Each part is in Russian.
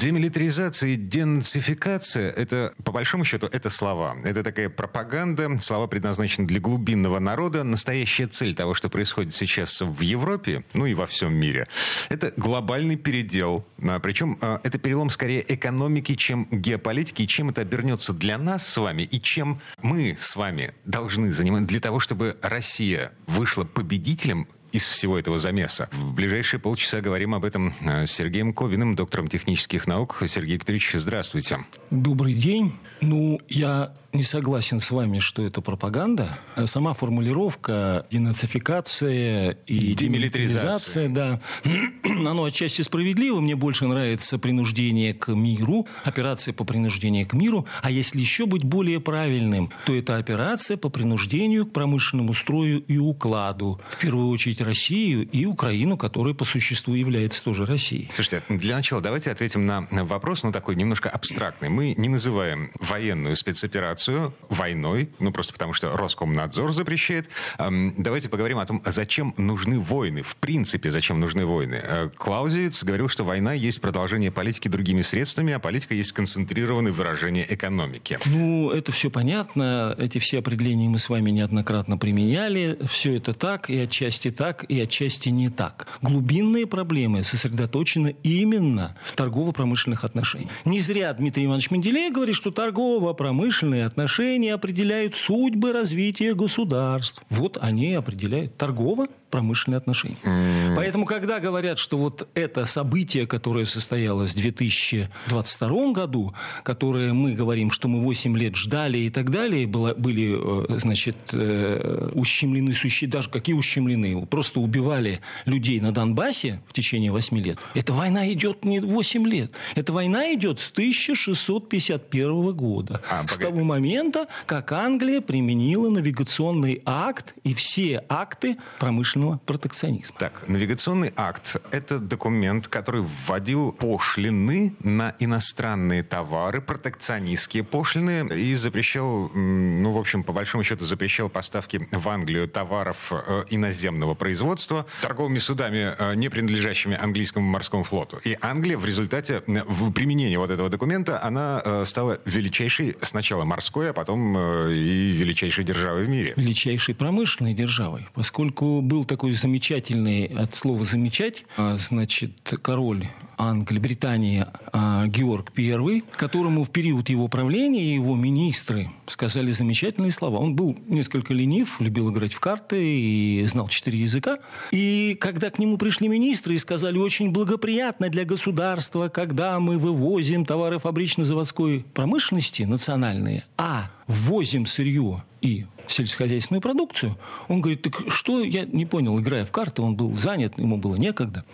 Демилитаризация и денацификация – это, по большому счету, это слова. Это такая пропаганда, слова предназначены для глубинного народа. Настоящая цель того, что происходит сейчас в Европе, ну и во всем мире, это глобальный передел. А, Причем а, это перелом скорее экономики, чем геополитики, и чем это обернется для нас с вами, и чем мы с вами должны заниматься для того, чтобы Россия вышла победителем из всего этого замеса. В ближайшие полчаса говорим об этом э, с Сергеем Ковиным, доктором технических наук. Сергей Викторович, здравствуйте. Добрый день. Ну, я не согласен с вами, что это пропаганда. А Сама формулировка денацификация и Демилитаризация. демилитаризация, да, оно отчасти справедливо. Мне больше нравится принуждение к миру, операция по принуждению к миру. А если еще быть более правильным, то это операция по принуждению к промышленному строю и укладу. В первую очередь Россию и Украину, которая по существу является тоже Россией. Слушайте, для начала давайте ответим на вопрос, ну такой немножко абстрактный. Мы не называем военную спецоперацию войной, ну просто потому что Роскомнадзор запрещает. Эм, Давайте поговорим о том, зачем нужны войны, в принципе, зачем нужны войны. Э, Клаузевиц говорил, что война есть продолжение политики другими средствами, а политика есть концентрированное выражение экономики. Ну, это все понятно. Эти все определения мы с вами неоднократно применяли. Все это так, и отчасти так, и отчасти не так. Глубинные проблемы сосредоточены именно в торгово-промышленных отношениях. Не зря Дмитрий Иванович Менделеев говорит, что торгово-промышленные отношения определяют судьбы развития государств. Вот они определяют торгово промышленные отношения. Поэтому, когда говорят, что вот это событие, которое состоялось в 2022 году, которое мы говорим, что мы 8 лет ждали и так далее, было, были, э, значит, э, ущемлены, даже какие ущемлены? Просто убивали людей на Донбассе в течение 8 лет. Эта война идет не 8 лет. Эта война идет с 1651 года. А, с погоди. того момента, как Англия применила навигационный акт и все акты промышленного протекционизма. Так, навигационный акт – это документ, который вводил пошлины на иностранные товары, протекционистские пошлины, и запрещал, ну, в общем, по большому счету, запрещал поставки в Англию товаров э, иноземного производства торговыми судами, э, не принадлежащими английскому морскому флоту. И Англия в результате в применении вот этого документа, она э, стала величайшей сначала морской, а потом э, и величайшей державой в мире. величайшей промышленной державой, поскольку был такой замечательный, от слова «замечать», а, значит, король Англии, Британии а, Георг I, которому в период его правления его министры сказали замечательные слова. Он был несколько ленив, любил играть в карты и знал четыре языка. И когда к нему пришли министры и сказали, очень благоприятно для государства, когда мы вывозим товары фабрично-заводской промышленности национальные, а ввозим сырье и сельскохозяйственную продукцию. Он говорит, так что, я не понял, играя в карты, он был занят, ему было некогда.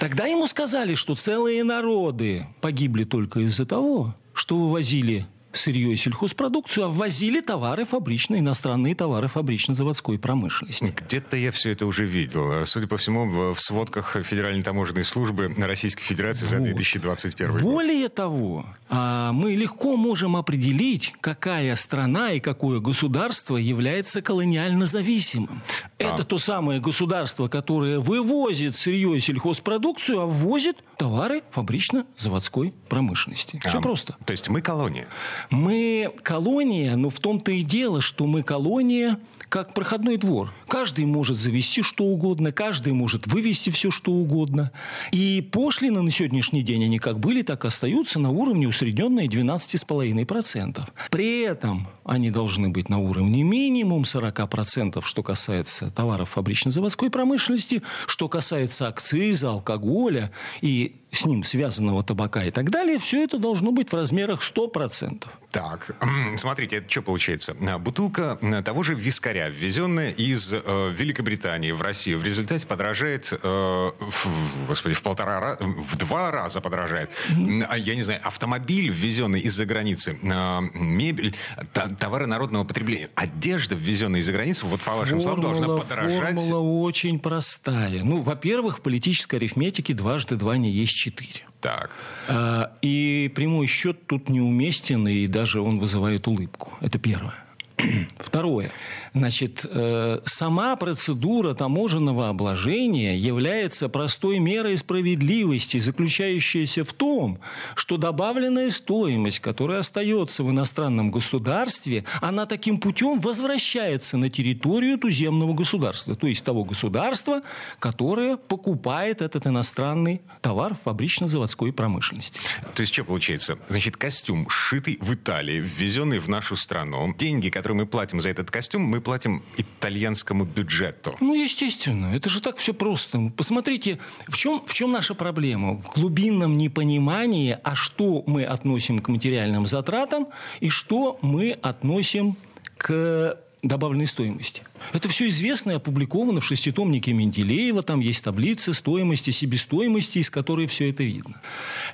Тогда ему сказали, что целые народы погибли только из-за того, что вывозили сырье и сельхозпродукцию, а ввозили товары фабричные, иностранные товары фабрично-заводской промышленности. Где-то я все это уже видел. Судя по всему, в сводках Федеральной таможенной службы Российской Федерации за Вот. 2021 год. Более того, а, мы легко можем определить, какая страна и какое государство является колониально зависимым. Это то самое государство, которое вывозит сырье и сельхозпродукцию, а ввозит товары фабрично-заводской промышленности. Все А, просто. То есть мы колония. Мы колония, но в том-то и дело, что мы колония как проходной двор. Каждый может завести что угодно, каждый может вывести все что угодно. И пошлины на сегодняшний день, они как были, так и остаются на уровне усредненной 12,5%. При этом они должны быть на уровне минимум 40%, что касается товаров фабрично-заводской промышленности, что касается акциза, алкоголя и с ним связанного табака и так далее, все это должно быть в размерах 100%. Так, смотрите, это что получается? А, бутылка того же вискаря, ввезенная из э, Великобритании в Россию, в результате подорожает, э, в, господи, в полтора раза, в два раза подорожает. Mm-hmm. Я не знаю, автомобиль, ввезенный из-за границы, э, мебель, та, товары народного потребления, одежда, ввезенная из-за границы, вот по вашим формула, словам, должна подорожать. Формула очень простая. Ну, во-первых, в политической арифметике дважды два не есть четыре. Так. А, и прямой счет тут неуместен, и даже он вызывает улыбку. Это первое. Второе. Значит, э, сама процедура таможенного обложения является простой мерой справедливости, заключающейся в том, что добавленная стоимость, которая остается в иностранном государстве, она таким путем возвращается на территорию туземного государства, то есть того государства, которое покупает этот иностранный товар в фабрично-заводской промышленности. То есть что получается? Значит, костюм, сшитый в Италии, ввезенный в нашу страну, деньги, которые мы платим за этот костюм, мы платим итальянскому бюджету. Ну, естественно. Это же так все просто. Посмотрите, в чем, в чем наша проблема? В глубинном непонимании, а что мы относим к материальным затратам и что мы относим к добавленной стоимости. Это все известно и опубликовано в шеститомнике Менделеева. Там есть таблицы стоимости, себестоимости, из которой все это видно.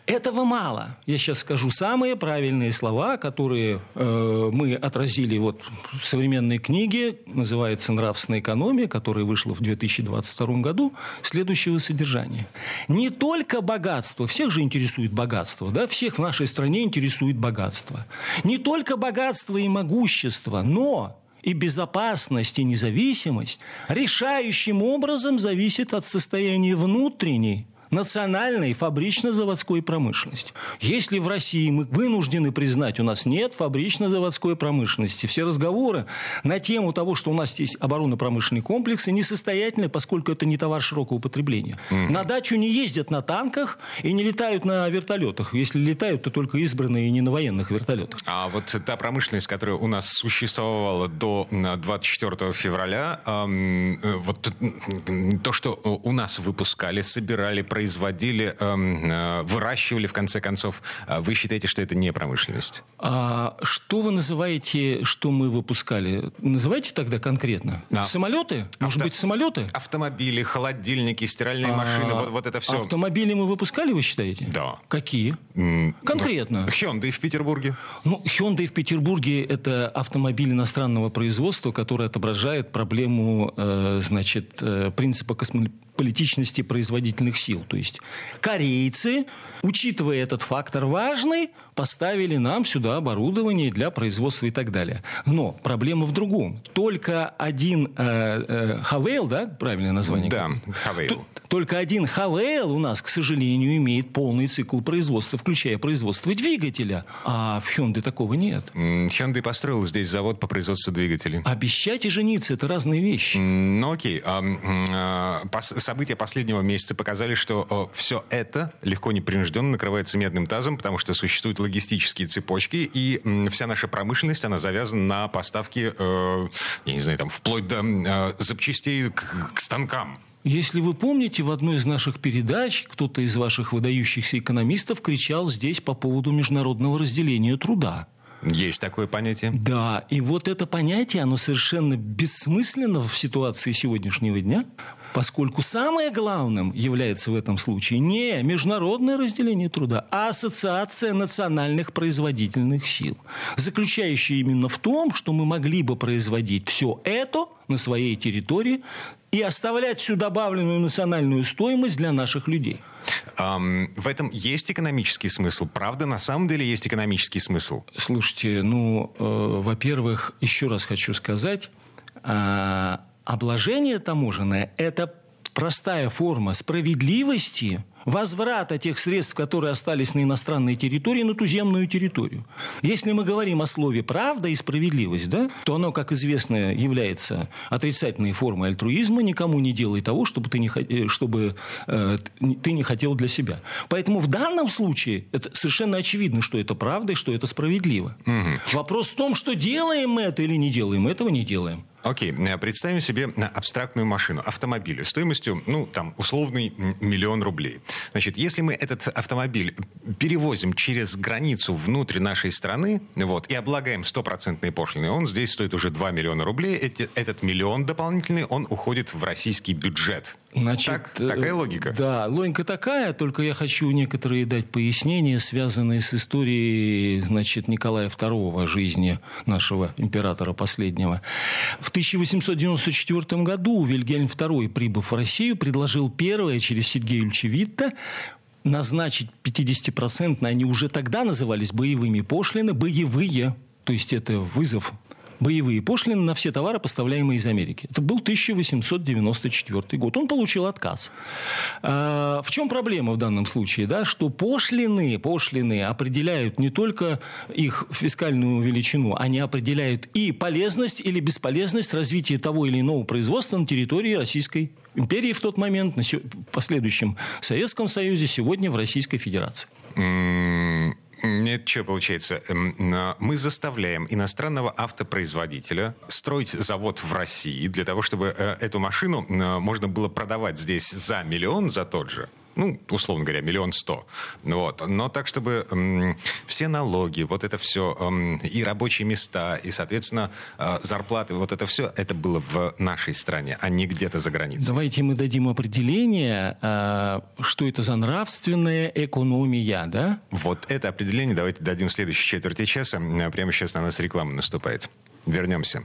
Этого мало. Я сейчас скажу самые правильные слова, которые э, мы отразили вот в современной книге, называется «Нравственная экономия», которая вышла в 2022 году, следующего содержания. Не только богатство, всех же интересует богатство, да, всех в нашей стране интересует богатство. Не только богатство и могущество, но и безопасность и независимость решающим образом зависит от состояния внутренней национальной фабрично-заводской промышленности. Если в России мы вынуждены признать, у нас нет фабрично-заводской промышленности, все разговоры на тему того, что у нас есть оборонно-промышленные комплексы, несостоятельны, поскольку это не товар широкого потребления. Mm-hmm. На дачу не ездят на танках и не летают на вертолетах. Если летают, то только избранные и не на военных вертолетах. А вот та промышленность, которая у нас существовала до 24 февраля, э, вот то, что у нас выпускали, собирали, производили, производили, эм, э, выращивали, в конце концов. А вы считаете, что это не промышленность? А что вы называете, что мы выпускали? Называйте тогда конкретно. А. Самолеты? Может Авто... быть, самолеты? Автомобили, холодильники, стиральные а... машины, вот, вот это все. Автомобили мы выпускали, вы считаете? Да. Какие? Mm, Конкретно. Hyundai в Петербурге. Ну, Hyundai в Петербурге – это автомобиль иностранного производства, который отображает проблему, э, значит, э, принципа космополитизма политичности производительных сил. То есть корейцы, учитывая этот фактор важный, поставили нам сюда оборудование для производства и так далее. Но проблема в другом. Только один э, э, Хавейл, да, правильное название? Да, Хавейл. Только один Хавейл у нас, к сожалению, имеет полный цикл производства, включая производство двигателя. А в Hyundai такого нет. Hyundai построил здесь завод по производству двигателей. Обещать и жениться – это разные вещи. Ну окей. А, а, события последнего месяца показали, что все это легко непринужденно накрывается медным тазом, потому что существуют логистические цепочки, и вся наша промышленность, она завязана на поставки, э, я не знаю, там, вплоть до э, запчастей к, к станкам. Если вы помните, в одной из наших передач кто-то из ваших выдающихся экономистов кричал здесь по поводу международного разделения труда. Есть такое понятие? Да, и вот это понятие, оно совершенно бессмысленно в ситуации сегодняшнего дня, поскольку самое главным является в этом случае не международное разделение труда, а ассоциация национальных производительных сил, заключающая именно в том, что мы могли бы производить все это на своей территории и оставлять всю добавленную национальную стоимость для наших людей. Um, в этом есть экономический смысл? Правда, на самом деле есть экономический смысл? Слушайте, ну, э, во-первых, еще раз хочу сказать, э, обложение таможенное – это простая форма справедливости – возврата тех средств, которые остались на иностранной территории, на туземную территорию. Если мы говорим о слове «правда» и «справедливость», да, то оно, как известно, является отрицательной формой альтруизма. Никому не делай того, чтобы ты не, э, чтобы, э, ты не хотел для себя. Поэтому в данном случае это совершенно очевидно, что это правда и что это справедливо. Угу. Вопрос в том, что делаем мы это или не делаем. Этого не делаем. Окей, okay. представим себе абстрактную машину, автомобиль стоимостью, ну, там, условный миллион рублей. Значит, если мы этот автомобиль перевозим через границу внутрь нашей страны, вот, и облагаем стопроцентной пошлиной, он здесь стоит уже 2 миллиона рублей. Эти, этот миллион дополнительный, он уходит в российский бюджет. Значит, так, такая э, логика. Да, логика такая, только я хочу некоторые дать пояснения, связанные с историей значит, Николая II жизни нашего императора последнего. В 1894 году Вильгельм II, прибыв в Россию, предложил первое через Сергея Ильича Витта назначить 50%, они уже тогда назывались боевыми пошлины, боевые, то есть это вызов боевые пошлины на все товары, поставляемые из Америки. Это был 1894 год. Он получил отказ. А, в чем проблема в данном случае? Да? Что пошлины, пошлины определяют не только их фискальную величину, они определяют и полезность или бесполезность развития того или иного производства на территории Российской империи в тот момент, в последующем Советском Союзе, сегодня в Российской Федерации. Нет, что получается? Эм, мы заставляем иностранного автопроизводителя строить завод в России для того, чтобы э, эту машину э, можно было продавать здесь за миллион, за тот же ну, условно говоря, миллион сто. Вот. Но так, чтобы эм, все налоги, вот это все, эм, и рабочие места, и, соответственно, э, зарплаты, вот это все, это было в нашей стране, а не где-то за границей. Давайте мы дадим определение, э, что это за нравственная экономия, да? Вот это определение давайте дадим в следующей четверти часа. Прямо сейчас на нас реклама наступает. Вернемся.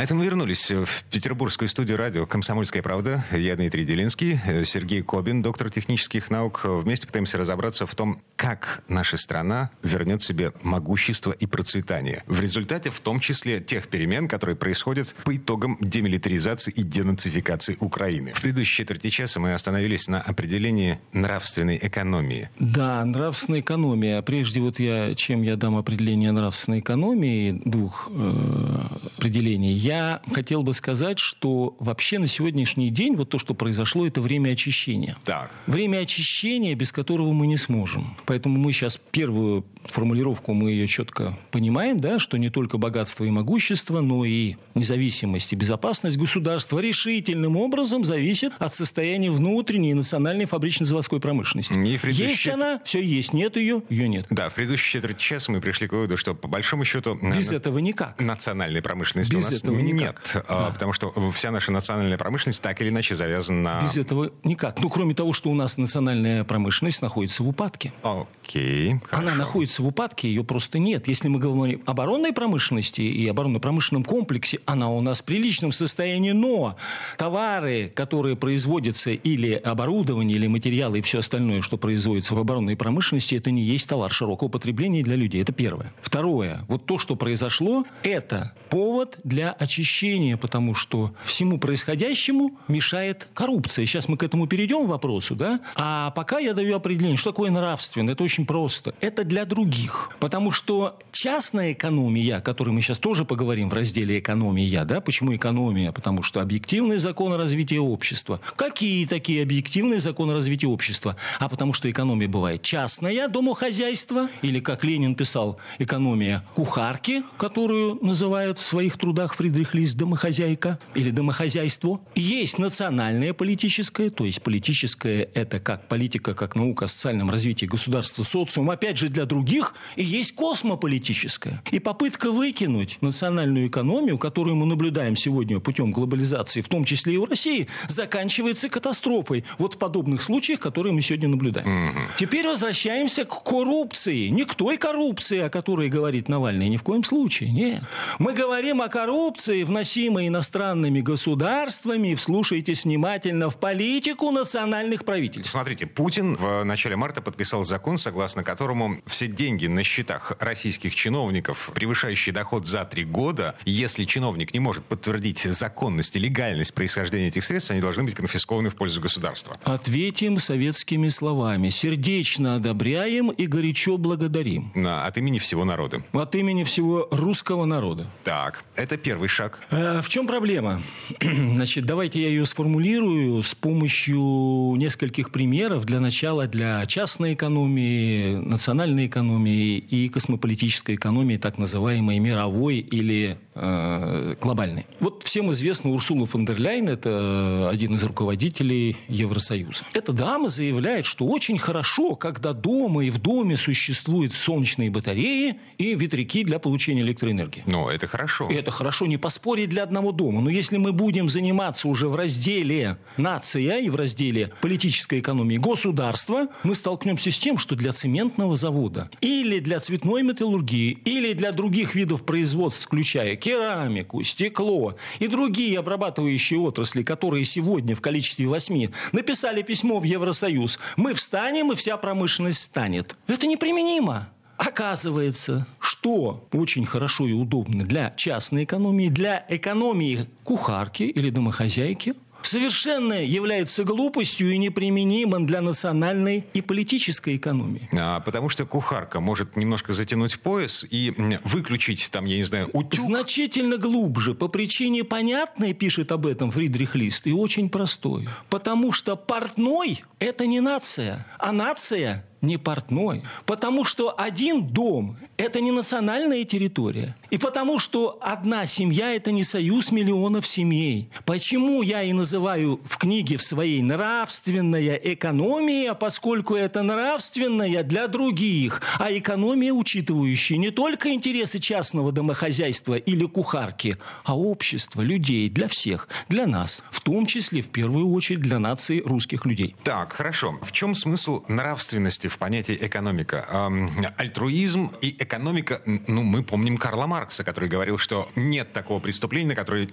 А это мы вернулись в петербургскую студию радио «Комсомольская правда». Я Дмитрий Делинский, Сергей Кобин, доктор технических наук. Вместе пытаемся разобраться в том, как наша страна вернет себе могущество и процветание. В результате, в том числе, тех перемен, которые происходят по итогам демилитаризации и денацификации Украины. В предыдущей четверти часа мы остановились на определении нравственной экономии. Да, нравственная экономия. Прежде вот я, чем я дам определение нравственной экономии, двух э, определений, я хотел бы сказать, что вообще на сегодняшний день вот то, что произошло, это время очищения. Так. Время очищения, без которого мы не сможем. Поэтому мы сейчас первую формулировку мы ее четко понимаем, да, что не только богатство и могущество, но и независимость и безопасность государства решительным образом зависит от состояния внутренней национальной фабрично-заводской промышленности. Не есть она, все есть, нет ее, ее нет. Да, в предыдущий четверть часа мы пришли к выводу, что по большому счету... Без на... этого никак. Национальной промышленности Без у нас этого нет. Никак. А, да. Потому что вся наша национальная промышленность так или иначе завязана на... Без этого никак. Ну, кроме того, что у нас национальная промышленность находится в упадке. Окей, хорошо. Она находится в упадке, ее просто нет. Если мы говорим об оборонной промышленности и оборонно-промышленном комплексе, она у нас в приличном состоянии, но товары, которые производятся или оборудование, или материалы и все остальное, что производится в оборонной промышленности, это не есть товар широкого потребления для людей. Это первое. Второе. Вот то, что произошло, это повод для очищения, потому что всему происходящему мешает коррупция. Сейчас мы к этому перейдем к вопросу, да? А пока я даю определение, что такое нравственно. Это очень просто. Это для других. Потому что частная экономия, о которой мы сейчас тоже поговорим в разделе «Экономия», да? Почему экономия? Потому что объективные законы развития общества. Какие такие объективные законы развития общества? А потому что экономия бывает частная, домохозяйство, или, как Ленин писал, экономия кухарки, которую называют в своих трудах Фридрих Фридрих Лист «Домохозяйка» или «Домохозяйство». Есть национальное политическое, то есть политическое – это как политика, как наука о социальном развитии государства, социум, опять же, для других. И есть космополитическое. И попытка выкинуть национальную экономию, которую мы наблюдаем сегодня путем глобализации, в том числе и в России, заканчивается катастрофой. Вот в подобных случаях, которые мы сегодня наблюдаем. Теперь возвращаемся к коррупции. Не к той коррупции, о которой говорит Навальный, ни в коем случае. Нет. Мы говорим о коррупции, вносимой иностранными государствами, вслушайтесь внимательно в политику национальных правительств. Смотрите, Путин в начале марта подписал закон, согласно которому все деньги на счетах российских чиновников, превышающие доход за три года, если чиновник не может подтвердить законность и легальность происхождения этих средств, они должны быть конфискованы в пользу государства. Ответим советскими словами. Сердечно одобряем и горячо благодарим. На, от имени всего народа. От имени всего русского народа. Так, это первый шаг. А в чем проблема? Значит, давайте я ее сформулирую с помощью нескольких примеров для начала для частной экономии, национальной экономии и космополитической экономии, так называемой мировой или э, глобальной. Вот всем известно Урсула фон дер Ляйн, это один из руководителей Евросоюза. Эта дама заявляет, что очень хорошо, когда дома и в доме существуют солнечные батареи и ветряки для получения электроэнергии. Но это хорошо. И это хорошо, не поспорить для одного дома. Но если мы будем заниматься уже в разделе нация и в разделе политической экономии государства, мы столкнемся с тем, что для цементного завода или для цветной металлургии, или для других видов производств, включая керамику, стекло и другие обрабатывающие отрасли, которые сегодня в количестве восьми написали письмо в Евросоюз, мы встанем и вся промышленность станет. Это неприменимо. Оказывается, что очень хорошо и удобно для частной экономии, для экономии кухарки или домохозяйки – совершенно является глупостью и неприменимым для национальной и политической экономии. А, потому что кухарка может немножко затянуть пояс и выключить там, я не знаю, утюг. Значительно глубже. По причине понятной, пишет об этом Фридрих Лист, и очень простой. Потому что портной – это не нация, а нация не портной. Потому что один дом – это не национальная территория. И потому что одна семья – это не союз миллионов семей. Почему я и называю в книге в своей нравственная экономия, поскольку это нравственная для других, а экономия, учитывающая не только интересы частного домохозяйства или кухарки, а общества, людей, для всех, для нас, в том числе, в первую очередь, для нации русских людей. Так, хорошо. В чем смысл нравственности в понятии экономика. Альтруизм и экономика, ну, мы помним Карла Маркса, который говорил, что нет такого преступления, на которое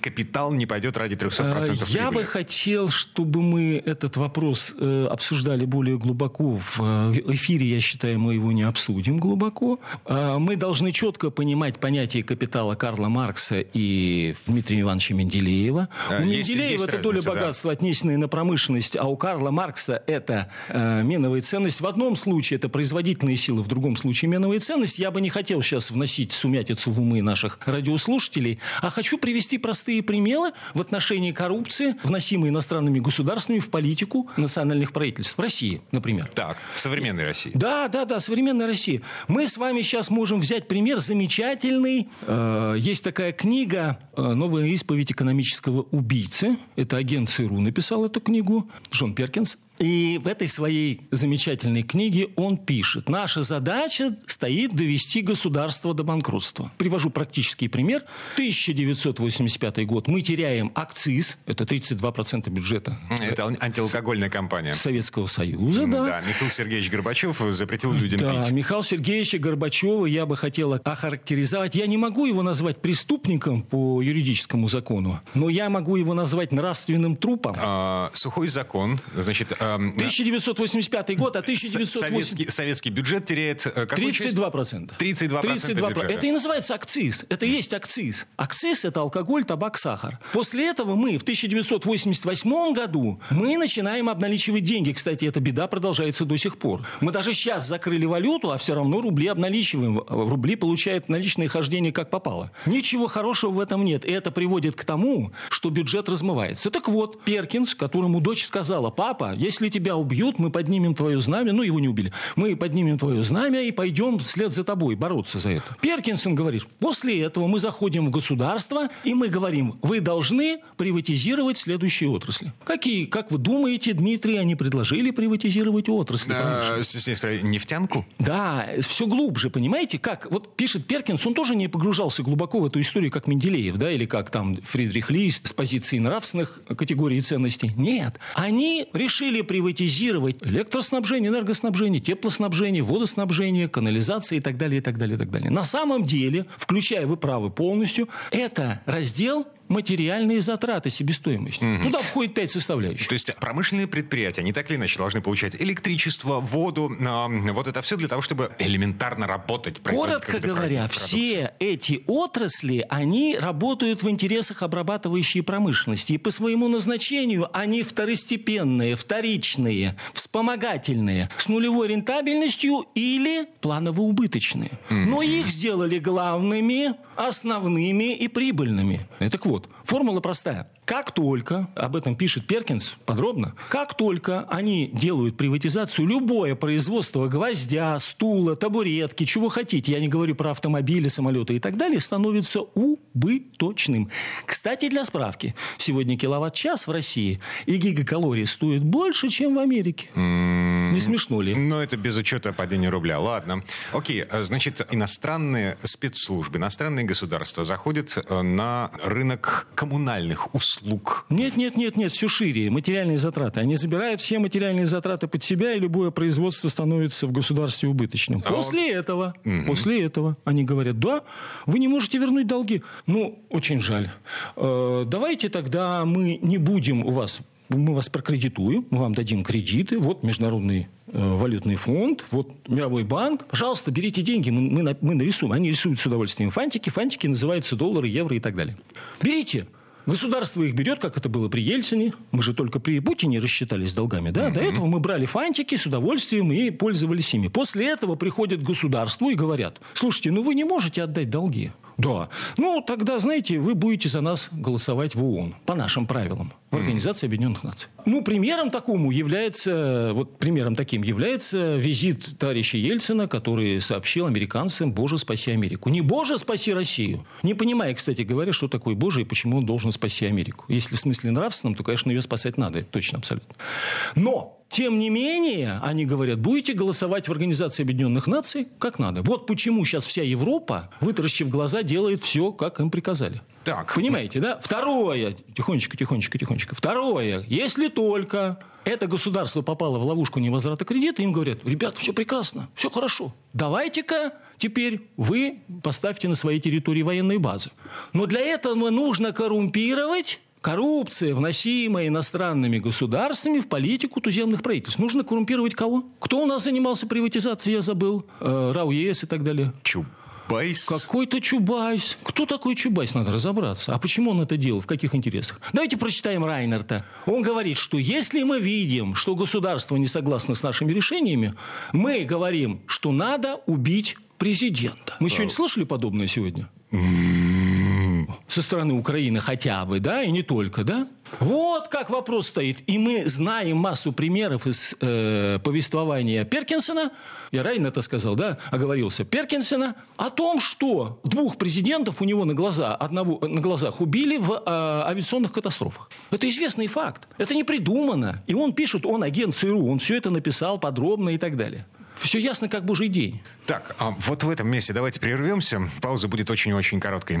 капитал не пойдет ради 300% э, прибыли. Я бы хотел, чтобы мы этот вопрос э, обсуждали более глубоко. В э, эфире, я считаю, мы его не обсудим глубоко. Э, мы должны четко понимать понятие капитала Карла Маркса и Дмитрия Ивановича Менделеева. Да, у Менделеева это доля богатства, да. отнесенная на промышленность, а у Карла Маркса это э, меновая ценность в одном случае это производительные силы, в другом случае меновые ценности. Я бы не хотел сейчас вносить сумятицу в умы наших радиослушателей, а хочу привести простые примеры в отношении коррупции, вносимой иностранными государствами в политику национальных правительств. В России, например. Так, в современной России. Да, да, да, современной России. Мы с вами сейчас можем взять пример замечательный. Э, есть такая книга э, «Новая исповедь экономического убийцы». Это агент ЦРУ написал эту книгу, Джон Перкинс. И в этой своей замечательной книге он пишет, наша задача стоит довести государство до банкротства. Привожу практический пример. 1985 год. Мы теряем акциз, это 32% бюджета. Это антиалкогольная компания. Советского Союза, да. Да, Михаил Сергеевич Горбачев запретил людям да, пить. Михаил Сергеевича Горбачева я бы хотел охарактеризовать. Я не могу его назвать преступником по юридическому закону, но я могу его назвать нравственным трупом. А, сухой закон, значит, 1985 год, а 1980... Советский, советский бюджет теряет... Э, какую 32%. 32%, 32 бюджета. Это и называется акциз. Это и есть акциз. Акциз – это алкоголь, табак, сахар. После этого мы в 1988 году мы начинаем обналичивать деньги. Кстати, эта беда продолжается до сих пор. Мы даже сейчас закрыли валюту, а все равно рубли обналичиваем. Рубли получают наличные хождения как попало. Ничего хорошего в этом нет. И это приводит к тому, что бюджет размывается. Так вот, Перкинс, которому дочь сказала, папа, если если тебя убьют, мы поднимем твое знамя, ну, его не убили, мы поднимем твое знамя и пойдем вслед за тобой бороться за это. Перкинсон говорит, после этого мы заходим в государство, и мы говорим, вы должны приватизировать следующие отрасли. Какие, как вы думаете, Дмитрий, они предложили приватизировать отрасли? А, нефтянку? Да, все глубже, понимаете? Как, вот пишет Перкинс, он тоже не погружался глубоко в эту историю, как Менделеев, да, или как там Фридрих Лист с позиции нравственных категорий и ценностей. Нет, они решили приватизировать электроснабжение, энергоснабжение, теплоснабжение, водоснабжение, канализация и так далее, и так далее, и так далее. На самом деле, включая вы правы полностью, это раздел материальные затраты себестоимости. Угу. Туда входит пять составляющих. То есть промышленные предприятия, они так или иначе должны получать электричество, воду, э, вот это все для того, чтобы элементарно работать. Коротко говоря, все эти отрасли, они работают в интересах обрабатывающей промышленности. И по своему назначению они второстепенные, вторичные, вспомогательные, с нулевой рентабельностью или планово-убыточные. Mm-hmm. Но их сделали главными, основными и прибыльными. Это вот, вот, формула простая. Как только, об этом пишет Перкинс подробно, как только они делают приватизацию, любое производство гвоздя, стула, табуретки, чего хотите, я не говорю про автомобили, самолеты и так далее, становится убыточным. Кстати, для справки, сегодня киловатт-час в России и гигакалорий стоит больше, чем в Америке. Mm-hmm. Не смешно ли? Но это без учета падения рубля. Ладно. Окей, э, значит, иностранные спецслужбы, иностранные государства заходят э, на рынок коммунальных услуг. Нет, нет, нет, нет, все шире. Материальные затраты. Они забирают все материальные затраты под себя, и любое производство становится в государстве убыточным. А после он... этого, угу. после этого они говорят, да, вы не можете вернуть долги. Ну, очень жаль. Э, давайте тогда мы не будем у вас мы вас прокредитуем, мы вам дадим кредиты, вот Международный э, валютный фонд, вот Мировой банк, пожалуйста, берите деньги, мы, мы, мы нарисуем. Они рисуют с удовольствием фантики, фантики называются доллары, евро и так далее. Берите. Государство их берет, как это было при Ельцине. Мы же только при Путине рассчитались с долгами. Да? Mm-hmm. До этого мы брали фантики с удовольствием и пользовались ими. После этого приходят к государству и говорят, слушайте, ну вы не можете отдать долги. Да. Ну, тогда, знаете, вы будете за нас голосовать в ООН по нашим правилам, в Организации Объединенных Наций. Ну, примером такому является, вот примером таким является визит товарища Ельцина, который сообщил американцам «Боже, спаси Америку». Не «Боже, спаси Россию». Не понимая, кстати говоря, что такое Боже и почему он должен спасти Америку. Если в смысле нравственном, то, конечно, ее спасать надо. Это точно, абсолютно. Но тем не менее, они говорят, будете голосовать в Организации Объединенных Наций как надо. Вот почему сейчас вся Европа, вытаращив глаза, делает все, как им приказали. Так. Понимаете, да? Второе, тихонечко, тихонечко, тихонечко. Второе, если только это государство попало в ловушку невозврата кредита, им говорят, ребята, все прекрасно, все хорошо. Давайте-ка теперь вы поставьте на своей территории военные базы. Но для этого нужно коррумпировать Коррупция, вносимая иностранными государствами в политику туземных правительств. Нужно коррумпировать кого? Кто у нас занимался приватизацией, я забыл. Э, РАО ЕЭС и так далее. Чубайс. Какой-то Чубайс. Кто такой Чубайс? Надо разобраться. А почему он это делал? В каких интересах? Давайте прочитаем Райнерта. Он говорит, что если мы видим, что государство не согласно с нашими решениями, мы говорим, что надо убить президента. Мы сегодня слышали подобное сегодня? Со стороны Украины хотя бы, да, и не только, да? Вот как вопрос стоит. И мы знаем массу примеров из э, повествования Перкинсона, я Райн это сказал, да, оговорился, Перкинсона, о том, что двух президентов у него на, глаза, одного, на глазах убили в э, авиационных катастрофах. Это известный факт. Это не придумано. И он пишет, он агент ЦРУ, он все это написал подробно и так далее. Все ясно, как божий день. Так, а вот в этом месте давайте прервемся. Пауза будет очень-очень короткой.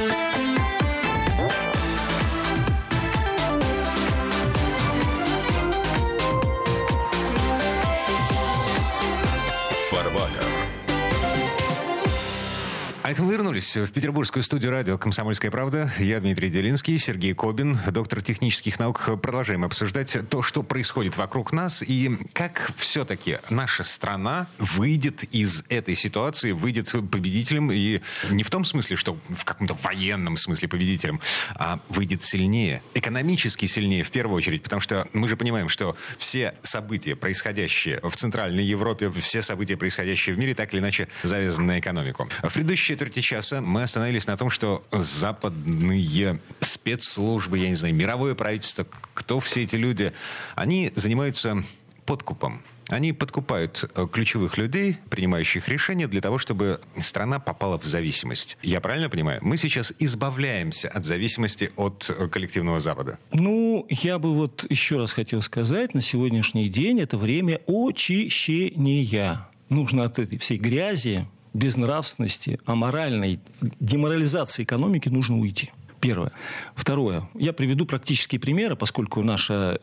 Это мы вернулись в петербургскую студию радио «Комсомольская правда». Я Дмитрий Делинский, Сергей Кобин, доктор технических наук. Продолжаем обсуждать то, что происходит вокруг нас и как все-таки наша страна выйдет из этой ситуации, выйдет победителем. И не в том смысле, что в каком-то военном смысле победителем, а выйдет сильнее, экономически сильнее в первую очередь. Потому что мы же понимаем, что все события, происходящие в Центральной Европе, все события, происходящие в мире, так или иначе завязаны на экономику. В предыдущие четверти часа мы остановились на том, что западные спецслужбы, я не знаю, мировое правительство, кто все эти люди, они занимаются подкупом Они подкупают э, ключевых людей, принимающих решения, для того, чтобы страна попала в зависимость. Я правильно понимаю? Мы сейчас избавляемся от зависимости от э, коллективного Запада. Ну, я бы вот еще раз хотел сказать, на сегодняшний день это время очищения. Нужно от этой всей грязи, безнравственности, аморальной деморализации экономики нужно уйти. Первое. Второе. Я приведу практические примеры, поскольку наш э,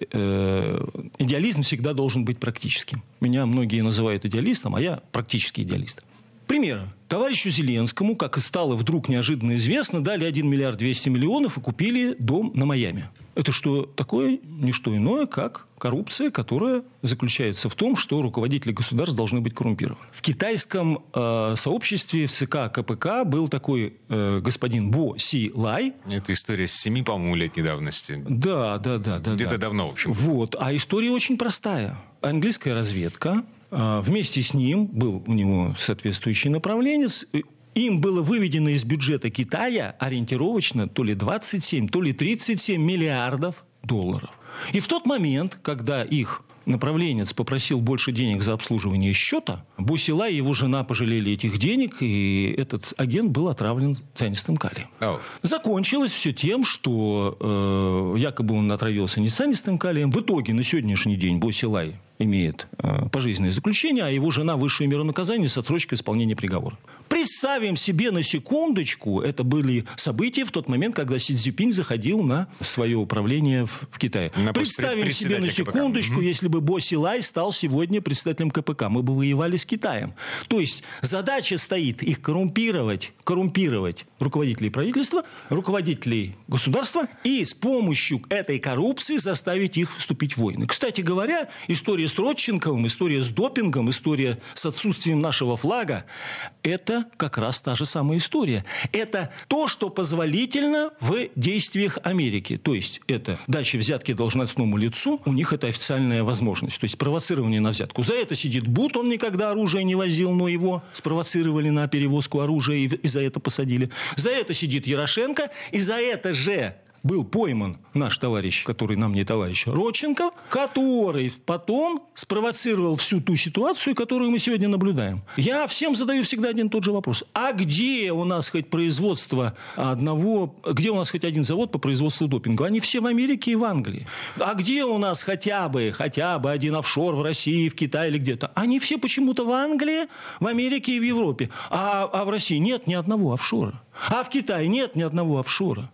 идеализм всегда должен быть практическим. Меня многие называют идеалистом, а я практический идеалист. Примеры. Товарищу Зеленскому, как и стало вдруг неожиданно известно, дали 1 миллиард 200 миллионов и купили дом на Майами. Это что такое? Не что иное, как коррупция, которая заключается в том, что руководители государств должны быть коррумпированы. В китайском э, сообществе в ЦК КПК был такой э, господин Бо Си Лай. Это история с семи, по-моему, летней давности. Да, да, да. да Где-то да. давно, в общем. Вот. А история очень простая. Английская разведка вместе с ним был у него соответствующий направленец. Им было выведено из бюджета Китая ориентировочно то ли 27, то ли 37 миллиардов долларов. И в тот момент, когда их направленец попросил больше денег за обслуживание счета, Бусила и его жена пожалели этих денег, и этот агент был отравлен цианистым калием. Oh. Закончилось все тем, что э, якобы он отравился не цианистым калием. В итоге на сегодняшний день Босилай имеет э, пожизненное заключение, а его жена высшую меру наказания с отсрочкой исполнения приговора. Представим себе на секундочку, это были события в тот момент, когда Си Цзипинь заходил на свое управление в, в Китае. На Представим себе на секундочку, КПК. если бы Бо Силай стал сегодня председателем КПК. Мы бы воевали с Китаем. То есть задача стоит их коррумпировать, коррумпировать руководителей правительства, руководителей государства и с помощью этой коррупции заставить их вступить в войны. Кстати говоря, история с Родченковым, история с допингом, история с отсутствием нашего флага – это как раз та же самая история. Это то, что позволительно в действиях Америки. То есть это дача взятки должностному лицу, у них это официальная возможность. То есть провоцирование на взятку. За это сидит Бут, он никогда оружие не возил, но его спровоцировали на перевозку оружия и, и за это посадили. За это сидит Ярошенко, и за это же был пойман наш товарищ, который нам не товарищ, Родченко, который потом спровоцировал всю ту ситуацию, которую мы сегодня наблюдаем. Я всем задаю всегда один и тот же вопрос. А где у нас хоть производство одного, где у нас хоть один завод по производству допинга? Они все в Америке и в Англии. А где у нас хотя бы, хотя бы один офшор в России, в Китае или где-то? Они все почему-то в Англии, в Америке и в Европе. А, а в России нет ни одного офшора. А в Китае нет ни одного офшора.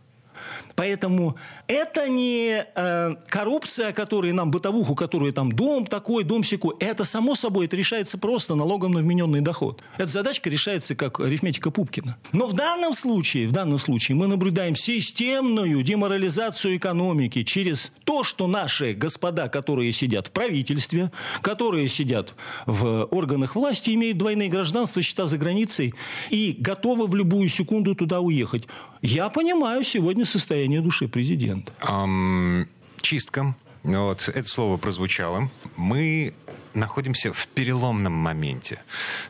Поэтому это не э, коррупция, которая нам бытовуху, которая там дом такой, дом секой. Это само собой, это решается просто налогом на вмененный доход. Эта задачка решается как арифметика Пупкина. Но в данном случае, в данном случае мы наблюдаем системную деморализацию экономики через то, что наши господа, которые сидят в правительстве, которые сидят в органах власти, имеют двойные гражданства, счета за границей и готовы в любую секунду туда уехать. Я понимаю сегодня состояние души президента. Um, чистка. Вот, это слово прозвучало. Мы находимся в переломном моменте.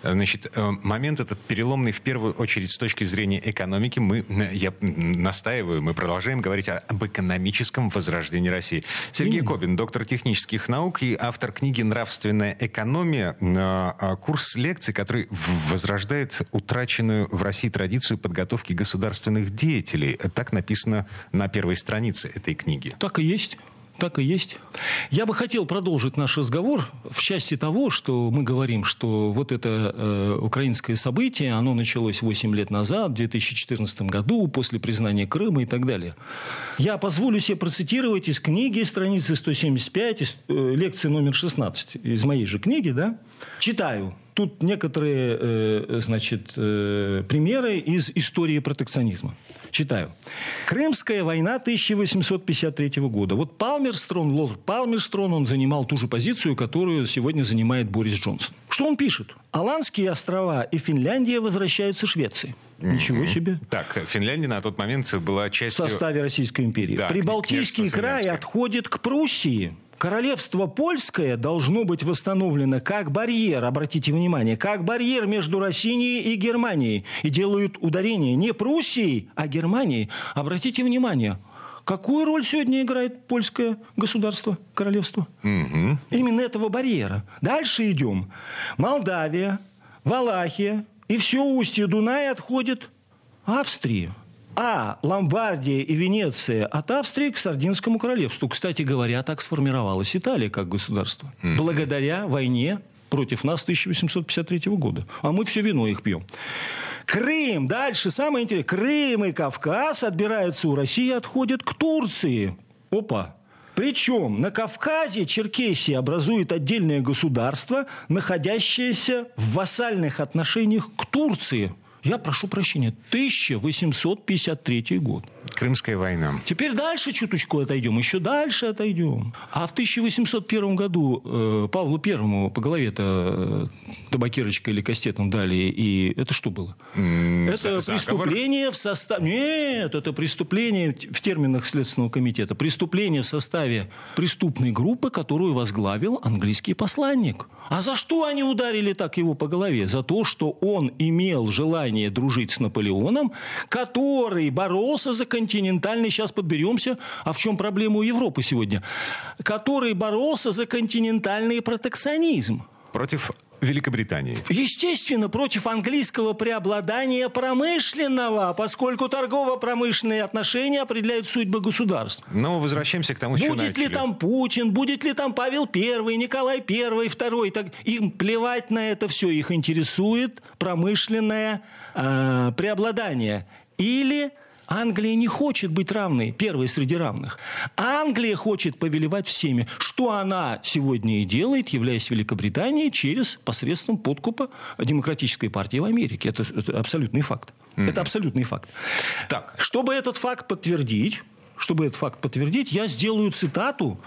Значит, э, момент этот переломный в первую очередь с точки зрения экономики. Мы, я настаиваю, мы продолжаем говорить об экономическом возрождении России. Сергей mm. Кобин, доктор технических наук и автор книги «Нравственная экономия». Э, курс лекций, который возрождает утраченную в России традицию подготовки государственных деятелей. Так написано на первой странице этой книги. Так и есть. Так и есть. Я бы хотел продолжить наш разговор в части того, что мы говорим, что вот это э, украинское событие, оно началось 8 лет назад, в 2014 году, после признания Крыма и так далее. Я позволю себе процитировать из книги, страницы 175, из, э, лекции номер 16, из моей же книги, да. Читаю. Тут некоторые, э, значит, э, примеры из истории протекционизма. Читаю. Крымская война 1853 года. Вот Палмерстрон, лорд Палмерстрон, он занимал ту же позицию, которую сегодня занимает Борис Джонсон. Что он пишет? Аландские острова и Финляндия возвращаются Швеции. Ничего себе. Так, Финляндия на тот момент была частью... В составе Российской империи. Да, Прибалтийский край отходит к Пруссии. Королевство польское должно быть восстановлено как барьер, обратите внимание, как барьер между Россией и Германией. И делают ударение не Пруссией, а Германией. Обратите внимание, Какую роль сегодня играет польское государство, королевство? Мгм. Именно этого барьера. Дальше идем. Молдавия, Валахия и все устье Дуная отходит Австрии. А Ломбардия и Венеция от Австрии к Сардинскому королевству. Кстати говоря, так сформировалась Италия как государство. Благодаря войне против нас 1853 года. А мы все вино их пьем. Крым. Дальше самое интересное. Крым и Кавказ отбираются у России, отходят к Турции. Опа. Причем на Кавказе Черкесия образует отдельное государство, находящееся в вассальных отношениях к Турции. Я прошу прощения, 1853 год. Крымская война. Теперь дальше чуточку отойдем, еще дальше отойдем. А в 1801 году э, Павлу Первому по голове-то э, табакерочкой или кастетом дали, и это что было? М, Это за- заговор? преступление в составе... Нет, это преступление в терминах Следственного комитета. Преступление в составе преступной группы, которую возглавил английский посланник. А за что они ударили так его по голове? За то, что он имел желание дружить с Наполеоном, который боролся за континентальный... Сейчас подберемся. А в чем проблема у Европы сегодня? Который боролся за континентальный протекционизм. Против Великобритании. Естественно, против английского преобладания промышленного, поскольку торгово-промышленные отношения определяют судьбы государств. Но возвращаемся к тому, чего Будет ли там Путин, будет ли там Павел I, Николай I, II. Так, им плевать на это все. Их интересует промышленное э, преобладание. Или Англия не хочет быть равной, первой среди равных. Англия хочет повелевать всеми, что она сегодня и делает, являясь Великобританией через посредством подкупа Демократической партии в Америке. Это, это абсолютный факт. Это абсолютный факт. Так. Чтобы этот факт подтвердить, чтобы этот факт подтвердить, я сделаю цитату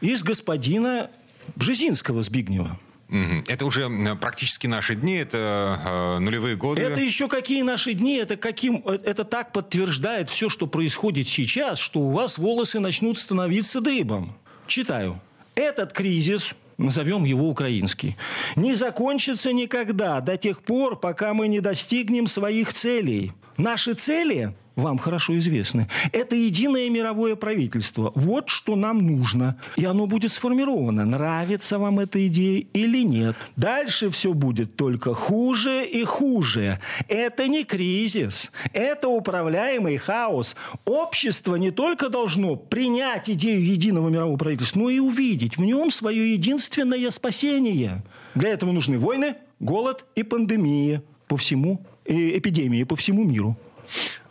из господина Бжезинского Збигнева. Это уже практически наши дни, это э, нулевые годы. Это еще какие наши дни, это, каким, э, это так подтверждает все, что происходит сейчас, что у вас волосы начнут становиться дыбом. Читаю. Этот кризис, назовем его украинский, не закончится никогда до тех пор, пока мы не достигнем своих целей. Наши цели вам хорошо известны. Это единое мировое правительство. Вот что нам нужно. И оно будет сформировано. Нравится вам эта идея или нет. Дальше все будет только хуже и хуже. Это не кризис. Это управляемый хаос. Общество не только должно принять идею единого мирового правительства, но и увидеть в нем свое единственное спасение. Для этого нужны войны, голод и пандемия по всему, и эпидемии по всему миру.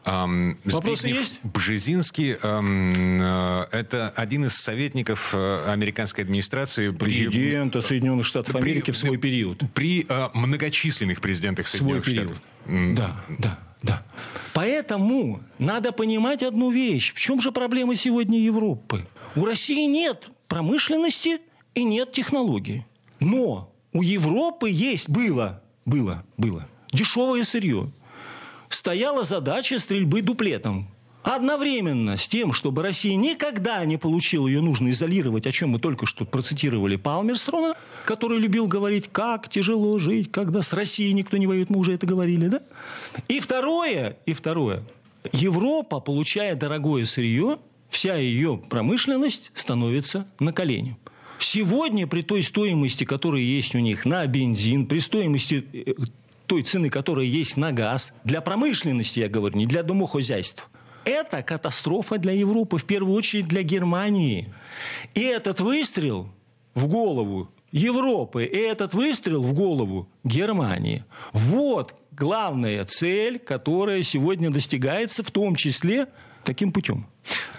Ам, Вопросы есть? Бжезинский ам, э, это один из советников э, американской администрации при, Президента Соединенных Штатов при- Америки в свой период. при э, многочисленных президентах свой Соединенных период. Штатов. Да, да, да. Поэтому надо понимать одну вещь. В чем же проблема сегодня Европы? У России нет промышленности и нет технологий. Но у Европы есть, было, было, было, дешевое сырье. Стояла задача стрельбы дуплетом. Одновременно с тем, чтобы Россия никогда не получила ее, нужно изолировать, о чем мы только что процитировали Палмерстрона, который любил говорить, как тяжело жить, когда с Россией никто не воюет, мы уже это говорили, да? И второе, и второе, Европа, получая дорогое сырье, вся ее промышленность становится на колени. Сегодня при той стоимости, которая есть у них на бензин, при стоимости э, той цены, которая есть на газ, для промышленности, я говорю, не для домохозяйств, это катастрофа для Европы, в первую очередь для Германии. И этот выстрел в голову Европы, и этот выстрел в голову Германии. Вот главная цель, которая сегодня достигается, в том числе таким путем.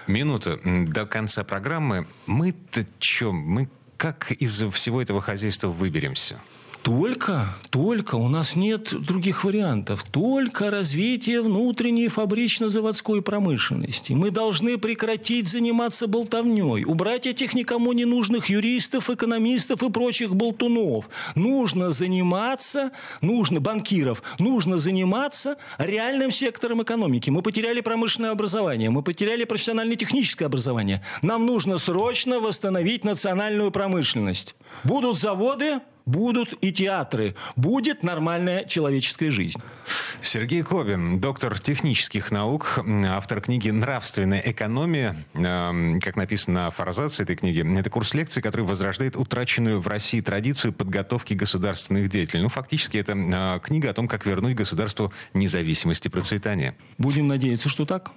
Минута до конца программы. Мы-то что? Мы как из всего этого хозяйства выберемся? Только, только, у нас нет других вариантов. Только развитие внутренней фабрично-заводской промышленности. Мы должны прекратить заниматься болтовней, убрать этих никому не нужных юристов, экономистов и прочих болтунов. Нужно заниматься, нужно, банкиров, нужно заниматься реальным сектором экономики. Мы потеряли промышленное образование, мы потеряли профессионально-техническое образование. Нам нужно срочно восстановить национальную промышленность. Будут заводы, будут и театры, будет нормальная человеческая жизнь. Сергей Кобин, доктор технических наук, автор книги «Нравственная экономия». Эм, как написано на форзаце этой книги, это курс лекций, который возрождает утраченную в России традицию подготовки государственных деятелей. Ну, фактически, это э, книга о том, как вернуть государству независимость и процветание. Будем надеяться, что так.